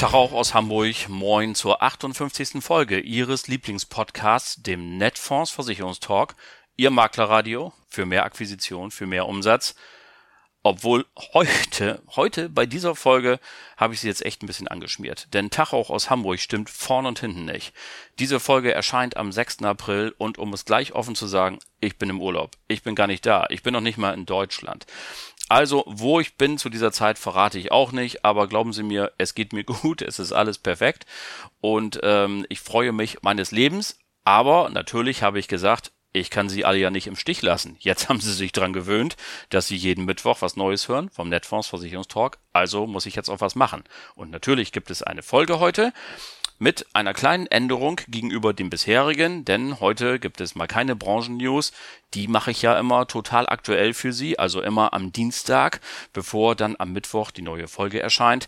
Tag auch aus Hamburg. Moin zur 58. Folge Ihres Lieblingspodcasts, dem Netfonds Versicherungstalk. Ihr Maklerradio für mehr Akquisition, für mehr Umsatz. Obwohl heute, heute bei dieser Folge habe ich sie jetzt echt ein bisschen angeschmiert. Denn Tag auch aus Hamburg stimmt vorn und hinten nicht. Diese Folge erscheint am 6. April und um es gleich offen zu sagen, ich bin im Urlaub. Ich bin gar nicht da. Ich bin noch nicht mal in Deutschland. Also, wo ich bin zu dieser Zeit, verrate ich auch nicht, aber glauben Sie mir, es geht mir gut, es ist alles perfekt und ähm, ich freue mich meines Lebens. Aber natürlich habe ich gesagt, ich kann Sie alle ja nicht im Stich lassen. Jetzt haben Sie sich dran gewöhnt, dass Sie jeden Mittwoch was Neues hören vom Netfonds Versicherungstalk. Also muss ich jetzt auch was machen. Und natürlich gibt es eine Folge heute mit einer kleinen Änderung gegenüber dem bisherigen, denn heute gibt es mal keine Branchen-News. Die mache ich ja immer total aktuell für Sie, also immer am Dienstag, bevor dann am Mittwoch die neue Folge erscheint.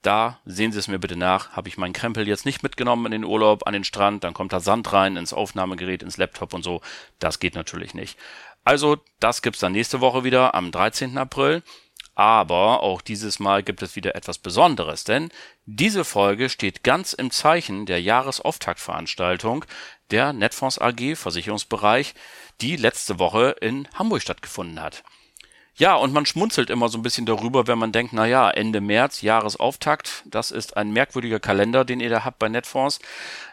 Da sehen Sie es mir bitte nach. Habe ich meinen Krempel jetzt nicht mitgenommen in den Urlaub, an den Strand, dann kommt da Sand rein ins Aufnahmegerät, ins Laptop und so. Das geht natürlich nicht. Also, das gibt's dann nächste Woche wieder am 13. April. Aber auch dieses Mal gibt es wieder etwas Besonderes, denn diese Folge steht ganz im Zeichen der Jahresauftaktveranstaltung der Netfonds AG Versicherungsbereich, die letzte Woche in Hamburg stattgefunden hat. Ja, und man schmunzelt immer so ein bisschen darüber, wenn man denkt, na ja, Ende März, Jahresauftakt, das ist ein merkwürdiger Kalender, den ihr da habt bei Netfonds.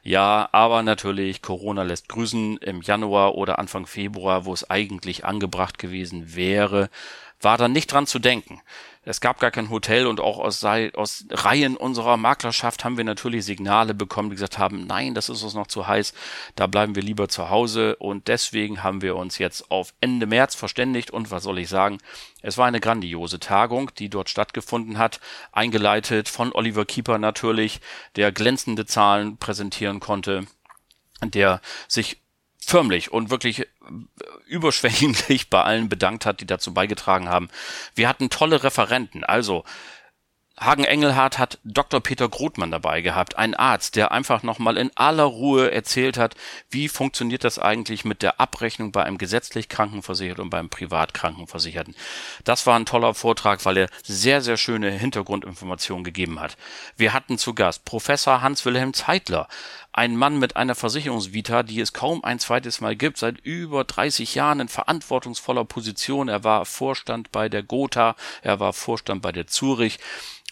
Ja, aber natürlich, Corona lässt grüßen im Januar oder Anfang Februar, wo es eigentlich angebracht gewesen wäre, war dann nicht dran zu denken. Es gab gar kein Hotel und auch aus, aus Reihen unserer Maklerschaft haben wir natürlich Signale bekommen, die gesagt haben, nein, das ist uns noch zu heiß, da bleiben wir lieber zu Hause. Und deswegen haben wir uns jetzt auf Ende März verständigt. Und was soll ich sagen, es war eine grandiose Tagung, die dort stattgefunden hat, eingeleitet von Oliver Keeper natürlich, der glänzende Zahlen präsentieren konnte, der sich förmlich und wirklich überschwänglich bei allen bedankt hat, die dazu beigetragen haben. Wir hatten tolle Referenten, also Hagen Engelhardt hat Dr. Peter Grothmann dabei gehabt, ein Arzt, der einfach nochmal in aller Ruhe erzählt hat, wie funktioniert das eigentlich mit der Abrechnung bei einem gesetzlich Krankenversicherten und beim Privatkrankenversicherten. Das war ein toller Vortrag, weil er sehr, sehr schöne Hintergrundinformationen gegeben hat. Wir hatten zu Gast Professor Hans-Wilhelm Zeitler, ein Mann mit einer Versicherungsvita, die es kaum ein zweites Mal gibt, seit über 30 Jahren in verantwortungsvoller Position. Er war Vorstand bei der Gotha, er war Vorstand bei der Zurich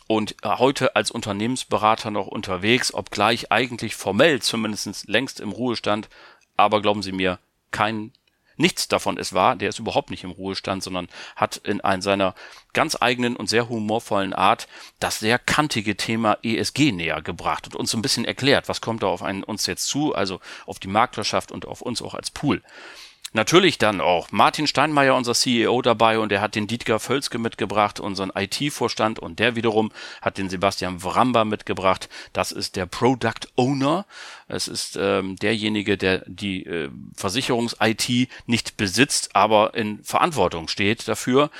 und äh, heute als Unternehmensberater noch unterwegs, obgleich eigentlich formell zumindest längst im Ruhestand, aber glauben Sie mir, kein nichts davon ist wahr, der ist überhaupt nicht im Ruhestand, sondern hat in einer seiner ganz eigenen und sehr humorvollen Art das sehr kantige Thema ESG näher gebracht und uns so ein bisschen erklärt, was kommt da auf einen, uns jetzt zu, also auf die Maklerschaft und auf uns auch als Pool. Natürlich dann auch Martin Steinmeier, unser CEO, dabei und er hat den Dietger Völzke mitgebracht, unseren IT-Vorstand und der wiederum hat den Sebastian Wramba mitgebracht. Das ist der Product Owner. Es ist ähm, derjenige, der die äh, Versicherungs-IT nicht besitzt, aber in Verantwortung steht dafür.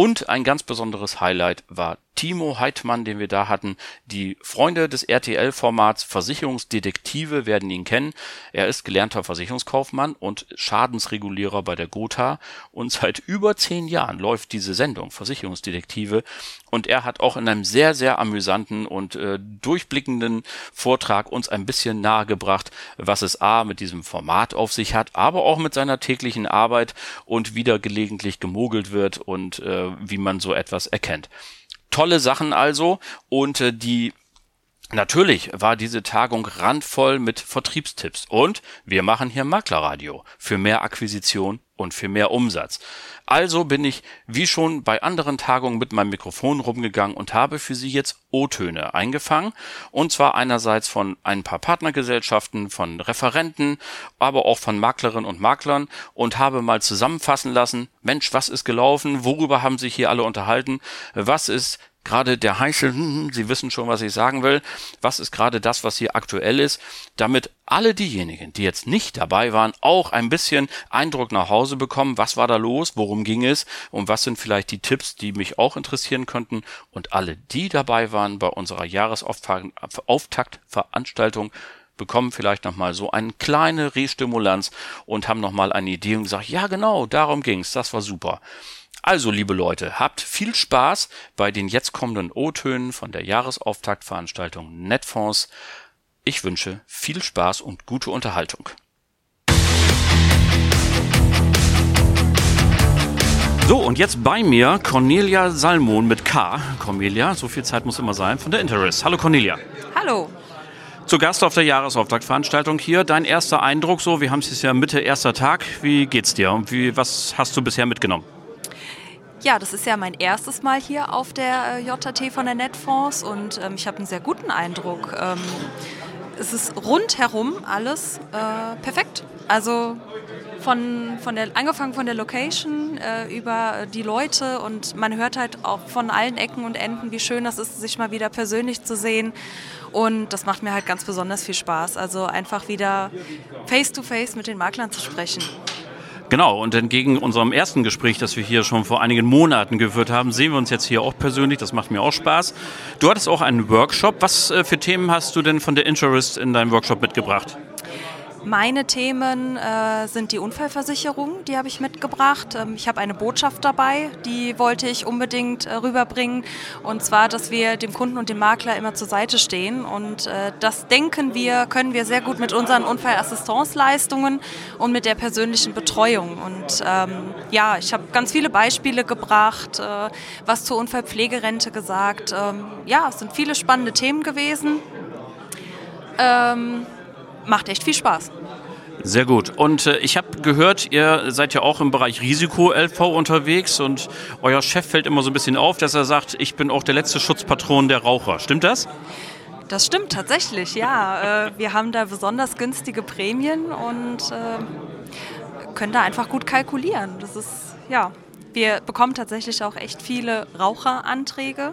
Und ein ganz besonderes Highlight war Timo Heidmann, den wir da hatten. Die Freunde des RTL-Formats Versicherungsdetektive werden ihn kennen. Er ist gelernter Versicherungskaufmann und Schadensregulierer bei der Gotha. Und seit über zehn Jahren läuft diese Sendung Versicherungsdetektive. Und er hat auch in einem sehr, sehr amüsanten und äh, durchblickenden Vortrag uns ein bisschen nahegebracht, was es A mit diesem Format auf sich hat, aber auch mit seiner täglichen Arbeit und wieder gelegentlich gemogelt wird und äh, wie man so etwas erkennt. Tolle Sachen also und äh, die Natürlich war diese Tagung randvoll mit Vertriebstipps und wir machen hier Maklerradio für mehr Akquisition und für mehr Umsatz. Also bin ich wie schon bei anderen Tagungen mit meinem Mikrofon rumgegangen und habe für Sie jetzt O-Töne eingefangen. Und zwar einerseits von ein paar Partnergesellschaften, von Referenten, aber auch von Maklerinnen und Maklern und habe mal zusammenfassen lassen, Mensch, was ist gelaufen? Worüber haben sich hier alle unterhalten? Was ist gerade der heiße, hm, hm, Sie wissen schon, was ich sagen will, was ist gerade das, was hier aktuell ist, damit alle diejenigen, die jetzt nicht dabei waren, auch ein bisschen Eindruck nach Hause bekommen, was war da los, worum ging es? Und was sind vielleicht die Tipps, die mich auch interessieren könnten? Und alle, die dabei waren bei unserer Jahresauftaktveranstaltung, bekommen vielleicht nochmal so eine kleine Restimulanz und haben nochmal eine Idee und gesagt, ja genau, darum ging's, das war super. Also, liebe Leute, habt viel Spaß bei den jetzt kommenden O-Tönen von der Jahresauftaktveranstaltung Netfonds. Ich wünsche viel Spaß und gute Unterhaltung. So, und jetzt bei mir Cornelia Salmon mit K. Cornelia, so viel Zeit muss immer sein, von der Interest. Hallo Cornelia. Hallo. Zu Gast auf der Jahresauftaktveranstaltung hier. Dein erster Eindruck so, wir haben es jetzt ja Mitte erster Tag. Wie geht's dir und wie, was hast du bisher mitgenommen? Ja, das ist ja mein erstes Mal hier auf der äh, JT von der Netfonds und ähm, ich habe einen sehr guten Eindruck. Ähm, es ist rundherum alles äh, perfekt. Also von, von der, angefangen von der Location äh, über die Leute und man hört halt auch von allen Ecken und Enden, wie schön das ist, sich mal wieder persönlich zu sehen. Und das macht mir halt ganz besonders viel Spaß. Also einfach wieder face to face mit den Maklern zu sprechen. Genau, und entgegen unserem ersten Gespräch, das wir hier schon vor einigen Monaten geführt haben, sehen wir uns jetzt hier auch persönlich. Das macht mir auch Spaß. Du hattest auch einen Workshop. Was äh, für Themen hast du denn von der Interest in deinem Workshop mitgebracht? Meine Themen äh, sind die Unfallversicherung, die habe ich mitgebracht. Ähm, ich habe eine Botschaft dabei, die wollte ich unbedingt äh, rüberbringen. Und zwar, dass wir dem Kunden und dem Makler immer zur Seite stehen. Und äh, das denken wir, können wir sehr gut mit unseren Unfallassistenzleistungen und mit der persönlichen Betreuung. Und ähm, ja, ich habe ganz viele Beispiele gebracht, äh, was zur Unfallpflegerente gesagt. Ähm, ja, es sind viele spannende Themen gewesen. Ähm, macht echt viel Spaß. Sehr gut. Und äh, ich habe gehört, ihr seid ja auch im Bereich Risiko-LV unterwegs und euer Chef fällt immer so ein bisschen auf, dass er sagt, ich bin auch der letzte Schutzpatron der Raucher. Stimmt das? Das stimmt tatsächlich, ja. Äh, wir haben da besonders günstige Prämien und äh, können da einfach gut kalkulieren. Das ist, ja, wir bekommen tatsächlich auch echt viele Raucheranträge.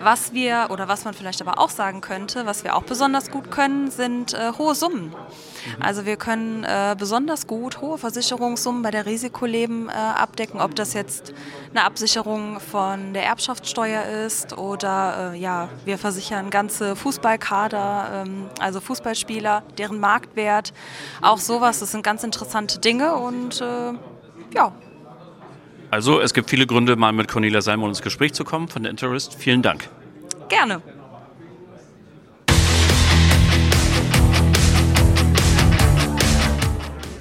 Was wir, oder was man vielleicht aber auch sagen könnte, was wir auch besonders gut können, sind äh, hohe Summen. Also wir können äh, besonders gut hohe Versicherungssummen bei der Risikoleben äh, abdecken, ob das jetzt eine Absicherung von der Erbschaftssteuer ist oder äh, ja, wir versichern ganze Fußballkader, ähm, also Fußballspieler, deren Marktwert, auch sowas. Das sind ganz interessante Dinge und äh, ja, also es gibt viele Gründe, mal mit Cornelia Salmon ins Gespräch zu kommen von der Interest. Vielen Dank. Gerne.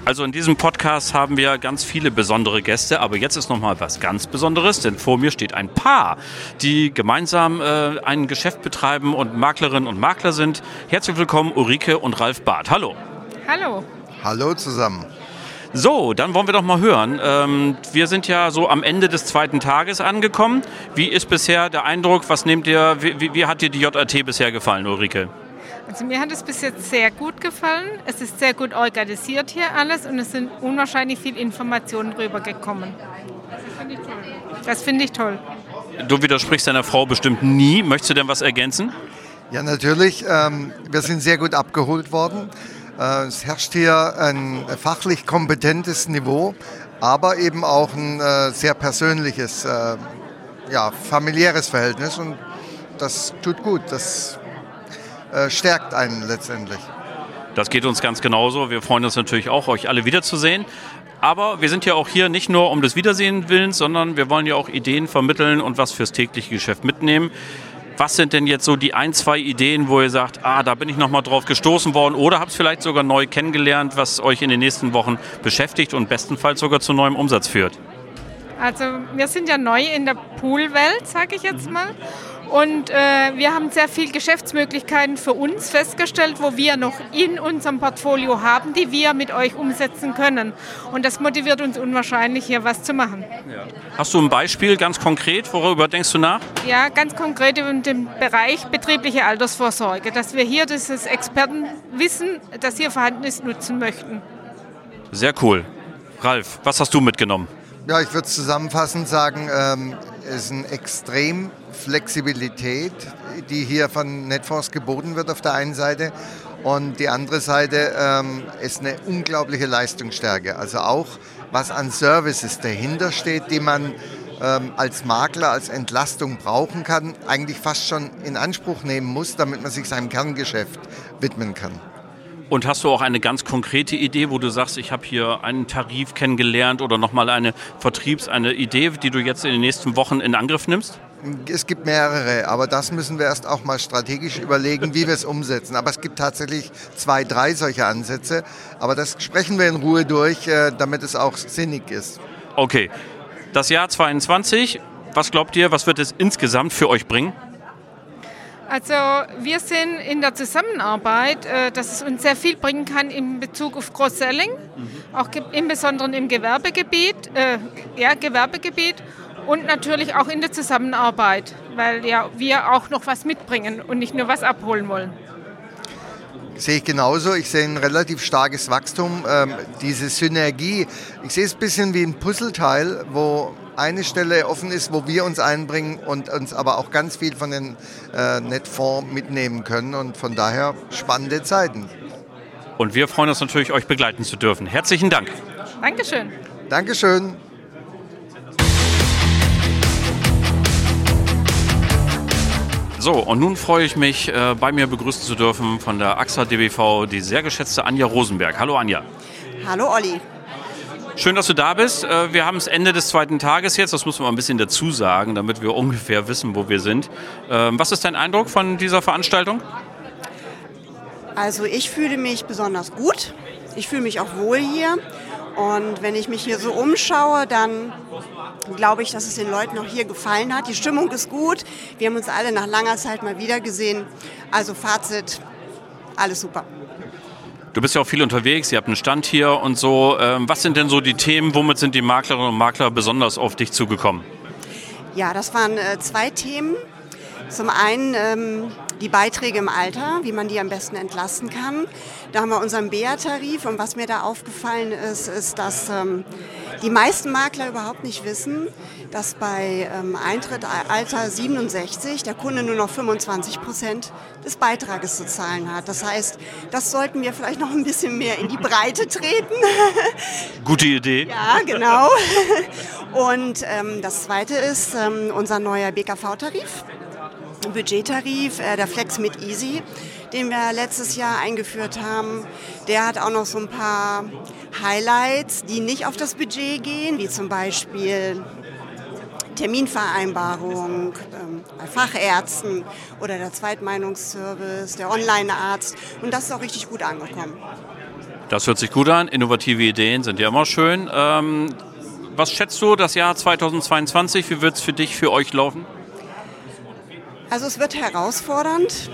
Also in diesem Podcast haben wir ganz viele besondere Gäste, aber jetzt ist noch mal was ganz Besonderes, denn vor mir steht ein Paar, die gemeinsam äh, ein Geschäft betreiben und Maklerinnen und Makler sind. Herzlich willkommen Ulrike und Ralf Barth. Hallo. Hallo. Hallo zusammen. So, dann wollen wir doch mal hören. Ähm, wir sind ja so am Ende des zweiten Tages angekommen. Wie ist bisher der Eindruck? Was nehmt ihr? Wie, wie hat dir die JAT bisher gefallen, Ulrike? Also mir hat es bis jetzt sehr gut gefallen. Es ist sehr gut organisiert hier alles und es sind unwahrscheinlich viele Informationen rübergekommen. Das finde ich toll. Du widersprichst deiner Frau bestimmt nie. Möchtest du denn was ergänzen? Ja, natürlich. Ähm, wir sind sehr gut abgeholt worden. Äh, es herrscht hier ein fachlich kompetentes Niveau, aber eben auch ein äh, sehr persönliches, äh, ja, familiäres Verhältnis und das tut gut, das stärkt einen letztendlich. Das geht uns ganz genauso. Wir freuen uns natürlich auch, euch alle wiederzusehen. Aber wir sind ja auch hier nicht nur um des Wiedersehen willens, sondern wir wollen ja auch Ideen vermitteln und was fürs tägliche Geschäft mitnehmen. Was sind denn jetzt so die ein, zwei Ideen, wo ihr sagt, ah, da bin ich nochmal drauf gestoßen worden oder habt es vielleicht sogar neu kennengelernt, was euch in den nächsten Wochen beschäftigt und bestenfalls sogar zu neuem Umsatz führt? Also wir sind ja neu in der Poolwelt, sage ich jetzt mal. Und äh, wir haben sehr viele Geschäftsmöglichkeiten für uns festgestellt, wo wir noch in unserem Portfolio haben, die wir mit euch umsetzen können. Und das motiviert uns unwahrscheinlich, hier was zu machen. Ja. Hast du ein Beispiel ganz konkret? Worüber denkst du nach? Ja, ganz konkret in dem Bereich betriebliche Altersvorsorge, dass wir hier dieses Expertenwissen, das hier vorhanden ist, nutzen möchten. Sehr cool. Ralf, was hast du mitgenommen? Ja, ich würde zusammenfassend sagen, ähm, es ist eine extrem Flexibilität, die hier von Netfonds geboten wird auf der einen Seite. Und die andere Seite ähm, ist eine unglaubliche Leistungsstärke. Also auch was an Services dahinter steht, die man ähm, als Makler, als Entlastung brauchen kann, eigentlich fast schon in Anspruch nehmen muss, damit man sich seinem Kerngeschäft widmen kann. Und hast du auch eine ganz konkrete Idee, wo du sagst, ich habe hier einen Tarif kennengelernt oder nochmal eine Vertriebs-, eine Idee, die du jetzt in den nächsten Wochen in Angriff nimmst? Es gibt mehrere, aber das müssen wir erst auch mal strategisch überlegen, wie wir es umsetzen. Aber es gibt tatsächlich zwei, drei solche Ansätze. Aber das sprechen wir in Ruhe durch, äh, damit es auch sinnig ist. Okay. Das Jahr 22, was glaubt ihr, was wird es insgesamt für euch bringen? Also wir sind in der Zusammenarbeit, äh, dass es uns sehr viel bringen kann in Bezug auf Cross-Selling, mhm. auch im Besonderen im Gewerbegebiet, äh, ja, Gewerbegebiet und natürlich auch in der Zusammenarbeit, weil ja wir auch noch was mitbringen und nicht nur was abholen wollen. Sehe ich genauso. Ich sehe ein relativ starkes Wachstum. Ähm, diese Synergie, ich sehe es ein bisschen wie ein Puzzleteil, wo eine Stelle offen ist, wo wir uns einbringen und uns aber auch ganz viel von den äh, Netfonds mitnehmen können. Und von daher spannende Zeiten. Und wir freuen uns natürlich, euch begleiten zu dürfen. Herzlichen Dank. Dankeschön. Dankeschön. So, und nun freue ich mich, äh, bei mir begrüßen zu dürfen von der AXA DBV die sehr geschätzte Anja Rosenberg. Hallo Anja. Hallo Olli. Schön, dass du da bist. Äh, wir haben das Ende des zweiten Tages jetzt. Das muss man ein bisschen dazu sagen, damit wir ungefähr wissen, wo wir sind. Ähm, was ist dein Eindruck von dieser Veranstaltung? Also ich fühle mich besonders gut. Ich fühle mich auch wohl hier. Und wenn ich mich hier so umschaue, dann glaube ich, dass es den Leuten auch hier gefallen hat. Die Stimmung ist gut. Wir haben uns alle nach langer Zeit mal wieder gesehen. Also Fazit, alles super. Du bist ja auch viel unterwegs, ihr habt einen Stand hier und so. Ähm, was sind denn so die Themen, womit sind die Maklerinnen und Makler besonders auf dich zugekommen? Ja, das waren äh, zwei Themen. Zum einen ähm, die Beiträge im Alter, wie man die am besten entlasten kann. Da haben wir unseren BEA-Tarif und was mir da aufgefallen ist, ist, dass ähm, die meisten Makler überhaupt nicht wissen, dass bei ähm, Eintritt Alter 67 der Kunde nur noch 25 Prozent des Beitrages zu zahlen hat. Das heißt, das sollten wir vielleicht noch ein bisschen mehr in die Breite treten. Gute Idee. Ja, genau. Und ähm, das Zweite ist ähm, unser neuer BKV-Tarif. Budgettarif, äh, der Flex mit Easy, den wir letztes Jahr eingeführt haben. Der hat auch noch so ein paar Highlights, die nicht auf das Budget gehen, wie zum Beispiel Terminvereinbarung ähm, bei Fachärzten oder der Zweitmeinungsservice, der Online-Arzt. Und das ist auch richtig gut angekommen. Das hört sich gut an. Innovative Ideen sind ja immer schön. Ähm, was schätzt du das Jahr 2022? Wie wird es für dich, für euch laufen? Also es wird herausfordernd.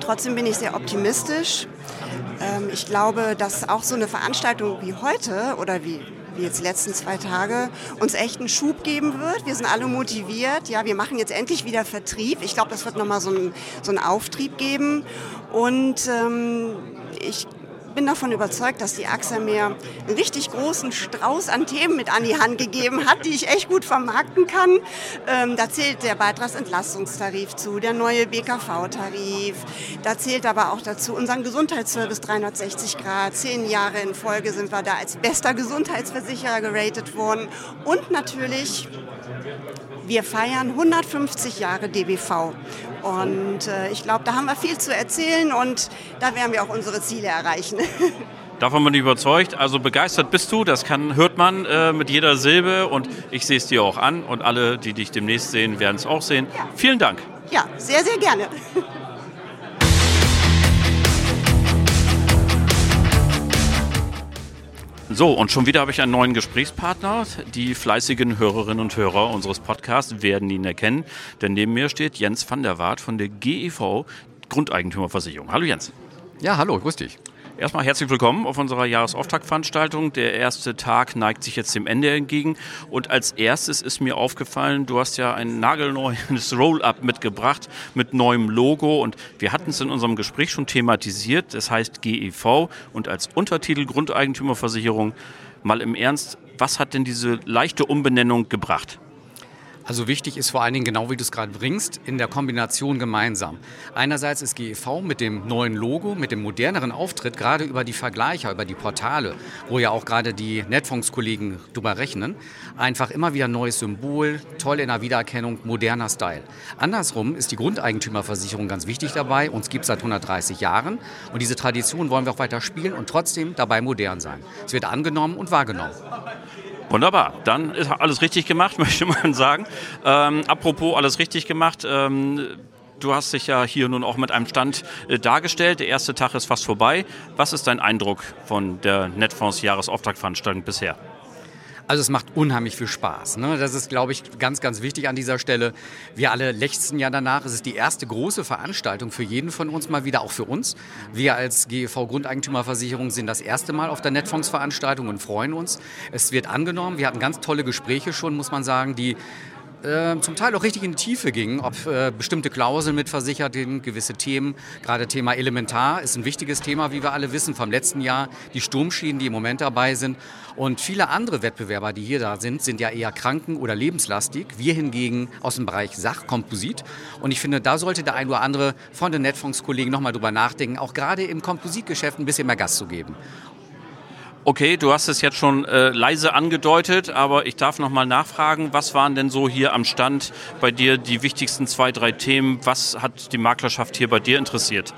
Trotzdem bin ich sehr optimistisch. Ähm, ich glaube, dass auch so eine Veranstaltung wie heute oder wie, wie jetzt die letzten zwei Tage uns echt einen Schub geben wird. Wir sind alle motiviert. Ja, wir machen jetzt endlich wieder Vertrieb. Ich glaube, das wird nochmal so, so einen Auftrieb geben. Und ähm, ich bin davon überzeugt, dass die AXA mir einen richtig großen Strauß an Themen mit an die Hand gegeben hat, die ich echt gut vermarkten kann. Ähm, da zählt der Beitragsentlastungstarif zu, der neue BKV-Tarif. Da zählt aber auch dazu unseren Gesundheitsservice 360 Grad. Zehn Jahre in Folge sind wir da als bester Gesundheitsversicherer geratet worden. Und natürlich wir feiern 150 Jahre DBV. Und äh, ich glaube, da haben wir viel zu erzählen und da werden wir auch unsere Ziele erreichen. Davon bin ich überzeugt. Also begeistert bist du, das kann, hört man äh, mit jeder Silbe und ich sehe es dir auch an und alle, die dich demnächst sehen, werden es auch sehen. Ja. Vielen Dank. Ja, sehr, sehr gerne. So, und schon wieder habe ich einen neuen Gesprächspartner. Die fleißigen Hörerinnen und Hörer unseres Podcasts werden ihn erkennen, denn neben mir steht Jens van der Waart von der GEV Grundeigentümerversicherung. Hallo Jens. Ja, hallo, grüß dich. Erstmal herzlich willkommen auf unserer Jahresauftaktveranstaltung. Der erste Tag neigt sich jetzt dem Ende entgegen. Und als erstes ist mir aufgefallen, du hast ja ein nagelneues Roll-up mitgebracht mit neuem Logo. Und wir hatten es in unserem Gespräch schon thematisiert. Das heißt GEV und als Untertitel Grundeigentümerversicherung. Mal im Ernst, was hat denn diese leichte Umbenennung gebracht? Also wichtig ist vor allen Dingen, genau wie du es gerade bringst, in der Kombination gemeinsam. Einerseits ist GEV mit dem neuen Logo, mit dem moderneren Auftritt, gerade über die Vergleicher, über die Portale, wo ja auch gerade die Netfonds-Kollegen drüber rechnen, einfach immer wieder neues Symbol, toll in der Wiedererkennung, moderner Style. Andersrum ist die Grundeigentümerversicherung ganz wichtig dabei. Uns gibt es seit 130 Jahren und diese Tradition wollen wir auch weiter spielen und trotzdem dabei modern sein. Es wird angenommen und wahrgenommen. Wunderbar, dann ist alles richtig gemacht, möchte man sagen. Ähm, apropos alles richtig gemacht. Ähm, du hast dich ja hier nun auch mit einem Stand äh, dargestellt. Der erste Tag ist fast vorbei. Was ist dein Eindruck von der Netfonds Jahresauftaktveranstaltung bisher? Also es macht unheimlich viel Spaß. Ne? Das ist, glaube ich, ganz, ganz wichtig an dieser Stelle. Wir alle lechzen ja danach. Es ist die erste große Veranstaltung für jeden von uns mal wieder, auch für uns. Wir als GEV Grundeigentümerversicherung sind das erste Mal auf der Netfonds-Veranstaltung und freuen uns. Es wird angenommen. Wir hatten ganz tolle Gespräche schon, muss man sagen, die äh, zum Teil auch richtig in die Tiefe gingen, ob äh, bestimmte Klauseln mitversichert sind, gewisse Themen. Gerade Thema Elementar ist ein wichtiges Thema, wie wir alle wissen, vom letzten Jahr. Die Sturmschienen, die im Moment dabei sind. Und viele andere Wettbewerber, die hier da sind, sind ja eher kranken- oder lebenslastig. Wir hingegen aus dem Bereich Sachkomposit. Und ich finde, da sollte der ein oder andere von den Netfondskollegen nochmal drüber nachdenken, auch gerade im Kompositgeschäft ein bisschen mehr Gas zu geben. Okay, du hast es jetzt schon äh, leise angedeutet, aber ich darf noch mal nachfragen, was waren denn so hier am Stand bei dir die wichtigsten zwei, drei Themen? Was hat die Maklerschaft hier bei dir interessiert?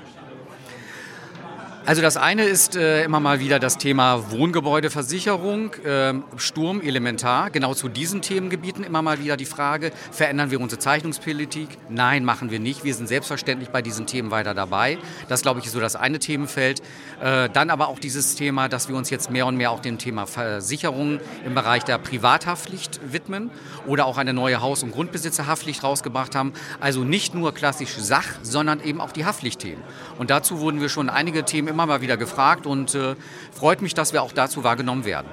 Also das eine ist äh, immer mal wieder das Thema Wohngebäudeversicherung, äh, Sturm, Elementar. Genau zu diesen Themengebieten immer mal wieder die Frage, verändern wir unsere Zeichnungspolitik? Nein, machen wir nicht. Wir sind selbstverständlich bei diesen Themen weiter dabei. Das, glaube ich, ist so das eine Themenfeld. Äh, dann aber auch dieses Thema, dass wir uns jetzt mehr und mehr auch dem Thema Versicherung im Bereich der Privathaftpflicht widmen oder auch eine neue Haus- und Grundbesitzerhaftpflicht rausgebracht haben. Also nicht nur klassisch Sach, sondern eben auch die Haftpflichtthemen. Und dazu wurden wir schon einige Themen immer mal wieder gefragt und äh, freut mich, dass wir auch dazu wahrgenommen werden.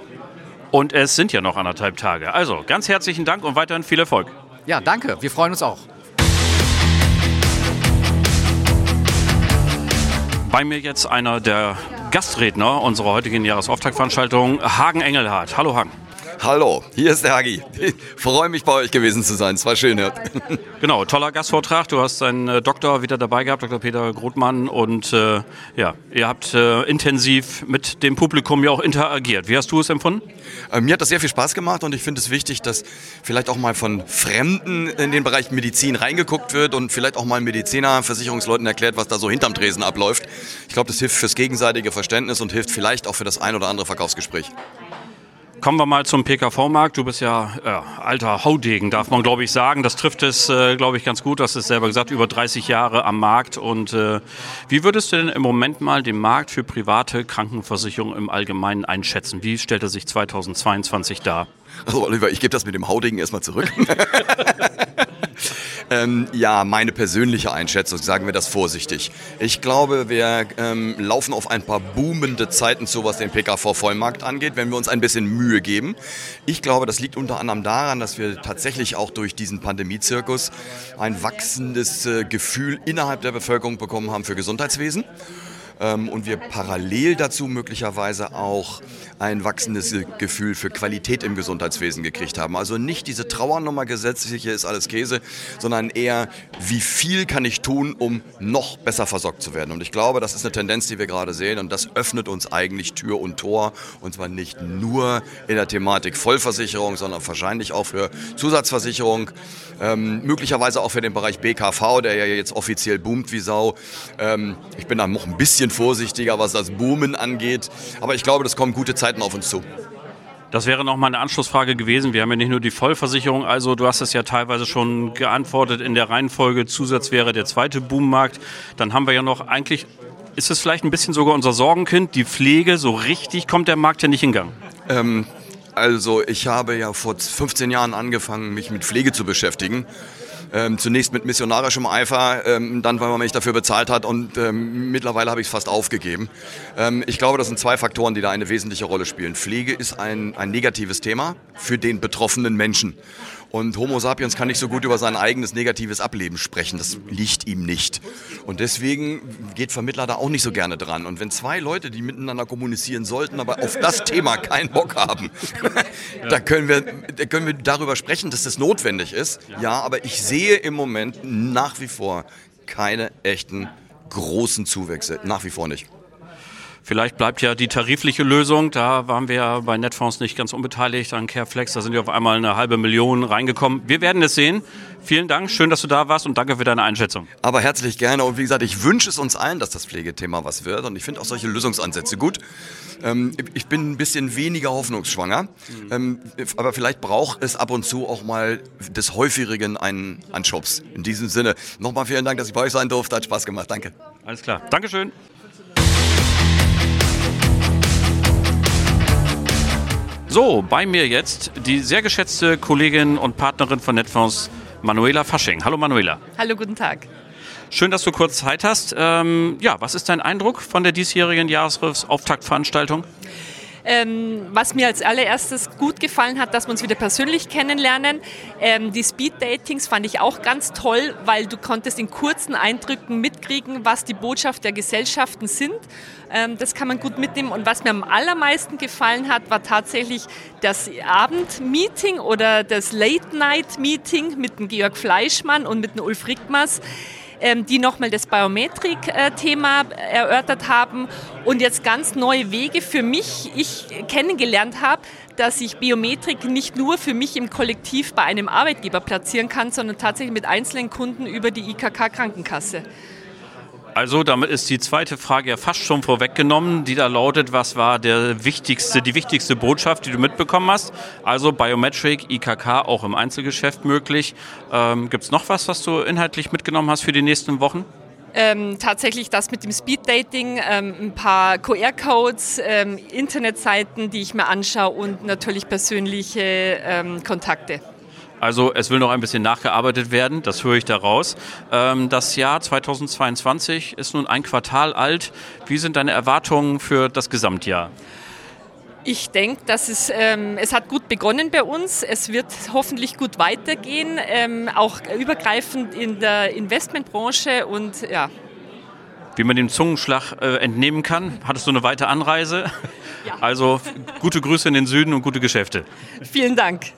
Und es sind ja noch anderthalb Tage. Also ganz herzlichen Dank und weiterhin viel Erfolg. Ja, danke. Wir freuen uns auch. Bei mir jetzt einer der Gastredner unserer heutigen Jahresauftaktveranstaltung, Hagen Engelhardt. Hallo Hagen. Hallo, hier ist der Hagi. Ich freue mich bei euch gewesen zu sein. Es war schön. Ja. Genau, toller Gastvortrag. Du hast deinen äh, Doktor wieder dabei gehabt, Dr. Peter Grothmann. Und äh, ja, ihr habt äh, intensiv mit dem Publikum ja auch interagiert. Wie hast du es empfunden? Äh, mir hat das sehr viel Spaß gemacht und ich finde es wichtig, dass vielleicht auch mal von Fremden in den Bereich Medizin reingeguckt wird und vielleicht auch mal Mediziner, Versicherungsleuten erklärt, was da so hinterm Tresen abläuft. Ich glaube, das hilft fürs gegenseitige Verständnis und hilft vielleicht auch für das ein oder andere Verkaufsgespräch. Kommen wir mal zum PKV-Markt. Du bist ja äh, alter Haudegen, darf man glaube ich sagen. Das trifft es, äh, glaube ich, ganz gut. Du hast es selber gesagt, über 30 Jahre am Markt. Und äh, wie würdest du denn im Moment mal den Markt für private Krankenversicherungen im Allgemeinen einschätzen? Wie stellt er sich 2022 dar? Also Oliver, ich gebe das mit dem Haudegen erstmal zurück. Ähm, ja, meine persönliche Einschätzung, sagen wir das vorsichtig. Ich glaube, wir ähm, laufen auf ein paar boomende Zeiten zu, was den PKV-Vollmarkt angeht, wenn wir uns ein bisschen Mühe geben. Ich glaube, das liegt unter anderem daran, dass wir tatsächlich auch durch diesen Pandemiezirkus ein wachsendes äh, Gefühl innerhalb der Bevölkerung bekommen haben für Gesundheitswesen und wir parallel dazu möglicherweise auch ein wachsendes Gefühl für Qualität im Gesundheitswesen gekriegt haben. Also nicht diese Trauernummer gesetzliche ist alles Käse, sondern eher, wie viel kann ich tun, um noch besser versorgt zu werden. Und ich glaube, das ist eine Tendenz, die wir gerade sehen und das öffnet uns eigentlich Tür und Tor und zwar nicht nur in der Thematik Vollversicherung, sondern wahrscheinlich auch für Zusatzversicherung, ähm, möglicherweise auch für den Bereich BKV, der ja jetzt offiziell boomt wie Sau. Ähm, ich bin da noch ein bisschen vorsichtiger, was das Boomen angeht, aber ich glaube, das kommen gute Zeiten Zeiten auf uns zu. Das wäre noch mal eine Anschlussfrage gewesen. Wir haben ja nicht nur die Vollversicherung, also du hast es ja teilweise schon geantwortet in der Reihenfolge. Zusatz wäre der zweite Boommarkt. Dann haben wir ja noch eigentlich, ist es vielleicht ein bisschen sogar unser Sorgenkind, die Pflege. So richtig kommt der Markt ja nicht in Gang. Ähm, also ich habe ja vor 15 Jahren angefangen, mich mit Pflege zu beschäftigen. Ähm, zunächst mit missionarischem Eifer, ähm, dann weil man mich dafür bezahlt hat und ähm, mittlerweile habe ich es fast aufgegeben. Ähm, ich glaube, das sind zwei Faktoren, die da eine wesentliche Rolle spielen. Pflege ist ein, ein negatives Thema für den betroffenen Menschen. Und Homo sapiens kann nicht so gut über sein eigenes negatives Ableben sprechen. Das liegt ihm nicht. Und deswegen geht Vermittler da auch nicht so gerne dran. Und wenn zwei Leute, die miteinander kommunizieren sollten, aber auf das Thema keinen Bock haben, da, können wir, da können wir darüber sprechen, dass das notwendig ist. Ja, aber ich sehe im Moment nach wie vor keine echten großen Zuwächse. Nach wie vor nicht. Vielleicht bleibt ja die tarifliche Lösung. Da waren wir ja bei Netfonds nicht ganz unbeteiligt an Careflex. Da sind ja auf einmal eine halbe Million reingekommen. Wir werden es sehen. Vielen Dank. Schön, dass du da warst und danke für deine Einschätzung. Aber herzlich gerne. Und wie gesagt, ich wünsche es uns allen, dass das Pflegethema was wird. Und ich finde auch solche Lösungsansätze gut. Ähm, ich bin ein bisschen weniger hoffnungsschwanger. Mhm. Ähm, aber vielleicht braucht es ab und zu auch mal des häufigeren einen Anschubs. In diesem Sinne, nochmal vielen Dank, dass ich bei euch sein durfte. Hat Spaß gemacht. Danke. Alles klar. Dankeschön. So, bei mir jetzt die sehr geschätzte Kollegin und Partnerin von Netfonds, Manuela Fasching. Hallo Manuela. Hallo, guten Tag. Schön, dass du kurz Zeit hast. Ähm, ja, was ist dein Eindruck von der diesjährigen Jahresrifts-Auftaktveranstaltung? Ähm, was mir als allererstes gut gefallen hat, dass wir uns wieder persönlich kennenlernen. Ähm, die Speed-Datings fand ich auch ganz toll, weil du konntest in kurzen Eindrücken mitkriegen, was die Botschaft der Gesellschaften sind. Ähm, das kann man gut mitnehmen. Und was mir am allermeisten gefallen hat, war tatsächlich das Abendmeeting oder das Late-Night-Meeting mit dem Georg Fleischmann und mit dem Ulf Rickmers die nochmal das Biometrik-Thema erörtert haben und jetzt ganz neue Wege für mich, ich kennengelernt habe, dass ich Biometrik nicht nur für mich im Kollektiv bei einem Arbeitgeber platzieren kann, sondern tatsächlich mit einzelnen Kunden über die IKK-Krankenkasse. Also damit ist die zweite Frage ja fast schon vorweggenommen, die da lautet, was war der wichtigste, die wichtigste Botschaft, die du mitbekommen hast? Also Biometric, IKK auch im Einzelgeschäft möglich. Ähm, Gibt es noch was, was du inhaltlich mitgenommen hast für die nächsten Wochen? Ähm, tatsächlich das mit dem Speed-Dating, ähm, ein paar QR-Codes, ähm, Internetseiten, die ich mir anschaue und natürlich persönliche ähm, Kontakte. Also es will noch ein bisschen nachgearbeitet werden, das höre ich daraus. Ähm, das Jahr 2022 ist nun ein Quartal alt. Wie sind deine Erwartungen für das Gesamtjahr? Ich denke, dass es, ähm, es hat gut begonnen bei uns. Es wird hoffentlich gut weitergehen, ähm, auch übergreifend in der Investmentbranche und ja. Wie man dem Zungenschlag äh, entnehmen kann, hattest du eine weite Anreise. Ja. Also gute Grüße in den Süden und gute Geschäfte. Vielen Dank.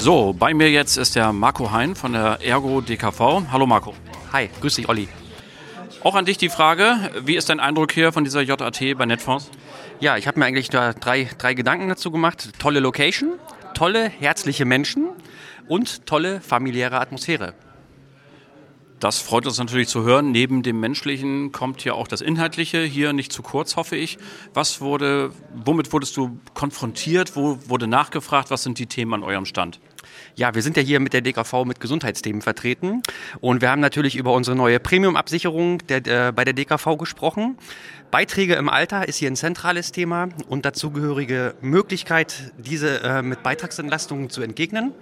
So, bei mir jetzt ist der Marco Hein von der Ergo DKV. Hallo Marco. Hi, grüß dich Olli. Auch an dich die Frage, wie ist dein Eindruck hier von dieser JAT bei Netfonds? Ja, ich habe mir eigentlich da drei, drei Gedanken dazu gemacht. Tolle Location, tolle, herzliche Menschen und tolle familiäre Atmosphäre. Das freut uns natürlich zu hören. Neben dem Menschlichen kommt ja auch das Inhaltliche hier nicht zu kurz, hoffe ich. Was wurde, womit wurdest du konfrontiert? Wo wurde nachgefragt? Was sind die Themen an eurem Stand? Ja, wir sind ja hier mit der DKV mit Gesundheitsthemen vertreten und wir haben natürlich über unsere neue Premium-Absicherung äh, bei der DKV gesprochen. Beiträge im Alter ist hier ein zentrales Thema und dazugehörige Möglichkeit, diese äh, mit Beitragsentlastungen zu entgegnen.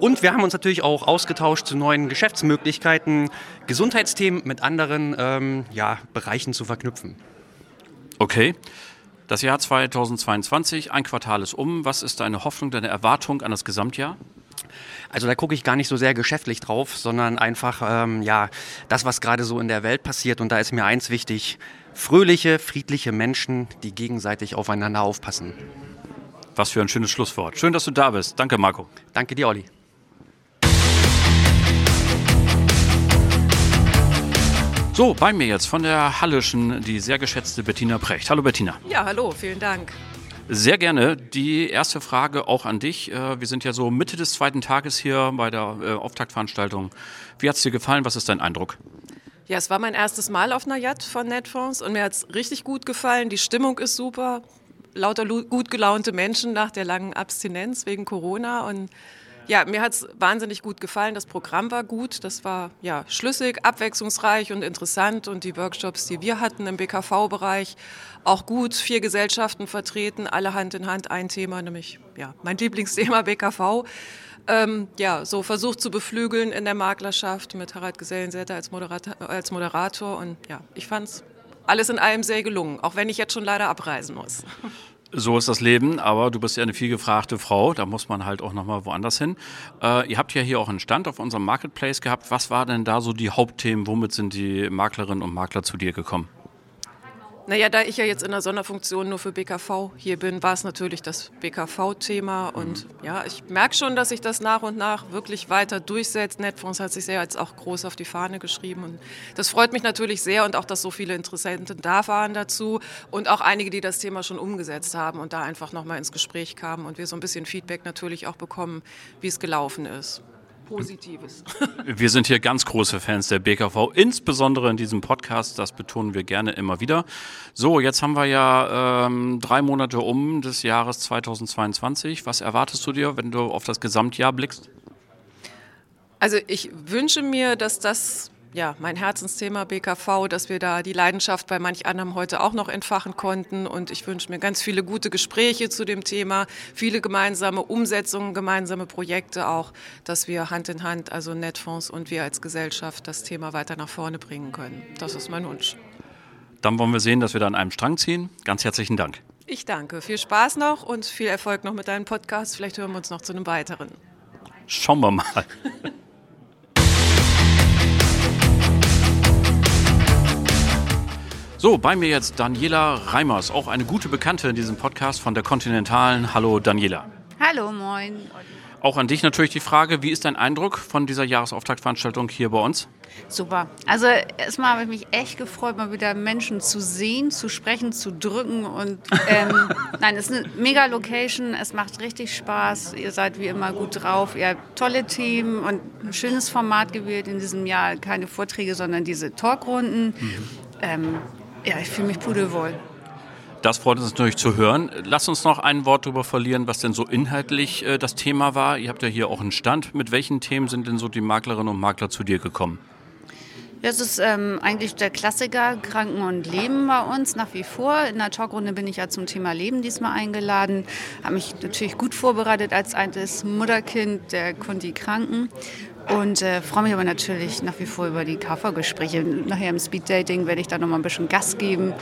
Und wir haben uns natürlich auch ausgetauscht zu neuen Geschäftsmöglichkeiten, Gesundheitsthemen mit anderen ähm, ja, Bereichen zu verknüpfen. Okay. Das Jahr 2022, ein Quartal ist um. Was ist deine Hoffnung, deine Erwartung an das Gesamtjahr? Also da gucke ich gar nicht so sehr geschäftlich drauf, sondern einfach ähm, ja das, was gerade so in der Welt passiert. Und da ist mir eins wichtig: fröhliche, friedliche Menschen, die gegenseitig aufeinander aufpassen. Was für ein schönes Schlusswort. Schön, dass du da bist. Danke, Marco. Danke dir, Olli. So, bei mir jetzt von der Hallischen die sehr geschätzte Bettina Precht. Hallo Bettina. Ja, hallo, vielen Dank. Sehr gerne. Die erste Frage auch an dich. Äh, wir sind ja so Mitte des zweiten Tages hier bei der äh, Auftaktveranstaltung. Wie hat es dir gefallen? Was ist dein Eindruck? Ja, es war mein erstes Mal auf einer Yacht von Netfonds und mir hat es richtig gut gefallen. Die Stimmung ist super. Lauter gut gelaunte Menschen nach der langen Abstinenz wegen Corona und ja, mir hat es wahnsinnig gut gefallen. Das Programm war gut. Das war ja schlüssig, abwechslungsreich und interessant. Und die Workshops, die wir hatten im BKV-Bereich, auch gut. Vier Gesellschaften vertreten, alle Hand in Hand. Ein Thema, nämlich ja, mein Lieblingsthema BKV. Ähm, ja, so versucht zu beflügeln in der Maklerschaft mit Harald Gesellensetter als Moderator, als Moderator. Und ja, ich fand es alles in allem sehr gelungen, auch wenn ich jetzt schon leider abreisen muss. So ist das Leben, aber du bist ja eine vielgefragte Frau, da muss man halt auch nochmal woanders hin. Äh, ihr habt ja hier auch einen Stand auf unserem Marketplace gehabt. Was war denn da so die Hauptthemen? Womit sind die Maklerinnen und Makler zu dir gekommen? Naja, da ich ja jetzt in der Sonderfunktion nur für BKV hier bin, war es natürlich das BKV-Thema. Und mhm. ja, ich merke schon, dass sich das nach und nach wirklich weiter durchsetzt. Netfonds hat sich sehr jetzt auch groß auf die Fahne geschrieben. Und das freut mich natürlich sehr und auch, dass so viele Interessenten da waren dazu und auch einige, die das Thema schon umgesetzt haben und da einfach nochmal ins Gespräch kamen und wir so ein bisschen Feedback natürlich auch bekommen, wie es gelaufen ist. Positives. Wir sind hier ganz große Fans der BKV, insbesondere in diesem Podcast. Das betonen wir gerne immer wieder. So, jetzt haben wir ja ähm, drei Monate um des Jahres 2022. Was erwartest du dir, wenn du auf das Gesamtjahr blickst? Also ich wünsche mir, dass das ja, mein Herzensthema BKV, dass wir da die Leidenschaft bei manch anderem heute auch noch entfachen konnten. Und ich wünsche mir ganz viele gute Gespräche zu dem Thema, viele gemeinsame Umsetzungen, gemeinsame Projekte auch, dass wir Hand in Hand, also Netfonds und wir als Gesellschaft, das Thema weiter nach vorne bringen können. Das ist mein Wunsch. Dann wollen wir sehen, dass wir da an einem Strang ziehen. Ganz herzlichen Dank. Ich danke. Viel Spaß noch und viel Erfolg noch mit deinem Podcast. Vielleicht hören wir uns noch zu einem weiteren. Schauen wir mal. So, bei mir jetzt Daniela Reimers, auch eine gute Bekannte in diesem Podcast von der Continentalen. Hallo Daniela. Hallo, moin. Auch an dich natürlich die Frage, wie ist dein Eindruck von dieser Jahresauftaktveranstaltung hier bei uns? Super. Also erstmal habe ich mich echt gefreut, mal wieder Menschen zu sehen, zu sprechen, zu drücken. Und ähm, nein, es ist eine mega Location, es macht richtig Spaß. Ihr seid wie immer gut drauf. Ihr habt tolle Themen und ein schönes Format gewählt in diesem Jahr. Keine Vorträge, sondern diese Talkrunden. Mhm. Ähm, ja, ich fühle mich pudelwohl. Das freut uns natürlich zu hören. Lass uns noch ein Wort darüber verlieren, was denn so inhaltlich äh, das Thema war. Ihr habt ja hier auch einen Stand. Mit welchen Themen sind denn so die Maklerinnen und Makler zu dir gekommen? Das ist ähm, eigentlich der Klassiker Kranken und Leben bei uns nach wie vor. In der Talkrunde bin ich ja zum Thema Leben diesmal eingeladen. Habe mich natürlich gut vorbereitet als altes Mutterkind der Kundi Kranken und äh, freue mich aber natürlich nach wie vor über die KV-Gespräche. Nachher im Speeddating werde ich da noch mal ein bisschen Gas geben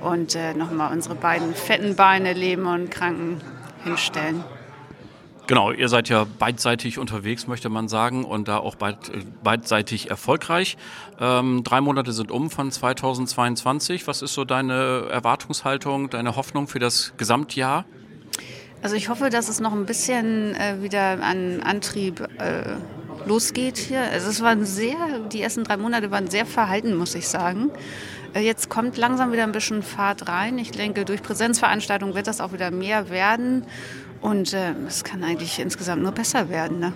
und äh, noch mal unsere beiden fetten Beine Leben und Kranken hinstellen. Genau, ihr seid ja beidseitig unterwegs, möchte man sagen, und da auch beid, äh, beidseitig erfolgreich. Ähm, drei Monate sind um von 2022. Was ist so deine Erwartungshaltung, deine Hoffnung für das Gesamtjahr? Also ich hoffe, dass es noch ein bisschen äh, wieder an Antrieb äh, losgeht hier. Also es waren sehr, die ersten drei Monate waren sehr verhalten, muss ich sagen. Äh, jetzt kommt langsam wieder ein bisschen Fahrt rein. Ich denke, durch Präsenzveranstaltungen wird das auch wieder mehr werden. Und äh, es kann eigentlich insgesamt nur besser werden. Ne?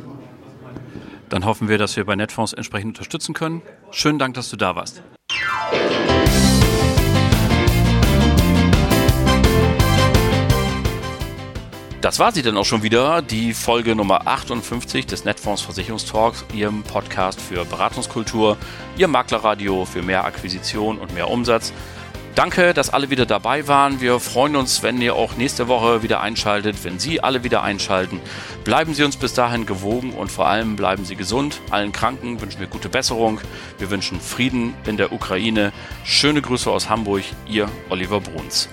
Dann hoffen wir, dass wir bei Netfonds entsprechend unterstützen können. Schönen Dank, dass du da warst. Das war sie dann auch schon wieder, die Folge Nummer 58 des Netfonds Versicherungstalks, Ihrem Podcast für Beratungskultur, Ihr Maklerradio für mehr Akquisition und mehr Umsatz. Danke, dass alle wieder dabei waren. Wir freuen uns, wenn ihr auch nächste Woche wieder einschaltet, wenn Sie alle wieder einschalten. Bleiben Sie uns bis dahin gewogen und vor allem bleiben Sie gesund. Allen Kranken wünschen wir gute Besserung. Wir wünschen Frieden in der Ukraine. Schöne Grüße aus Hamburg, Ihr Oliver Bruns.